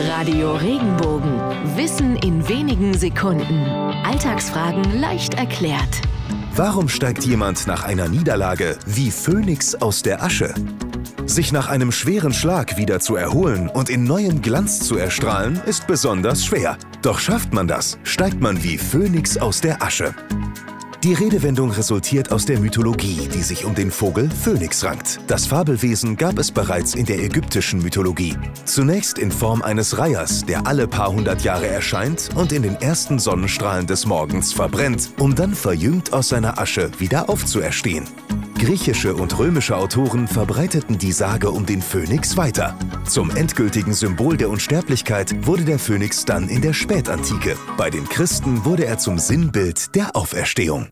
Radio Regenbogen. Wissen in wenigen Sekunden. Alltagsfragen leicht erklärt. Warum steigt jemand nach einer Niederlage wie Phönix aus der Asche? Sich nach einem schweren Schlag wieder zu erholen und in neuem Glanz zu erstrahlen, ist besonders schwer. Doch schafft man das, steigt man wie Phönix aus der Asche. Die Redewendung resultiert aus der Mythologie, die sich um den Vogel Phönix rankt. Das Fabelwesen gab es bereits in der ägyptischen Mythologie. Zunächst in Form eines Reihers, der alle paar hundert Jahre erscheint und in den ersten Sonnenstrahlen des Morgens verbrennt, um dann verjüngt aus seiner Asche wieder aufzuerstehen. Griechische und römische Autoren verbreiteten die Sage um den Phönix weiter. Zum endgültigen Symbol der Unsterblichkeit wurde der Phönix dann in der Spätantike. Bei den Christen wurde er zum Sinnbild der Auferstehung.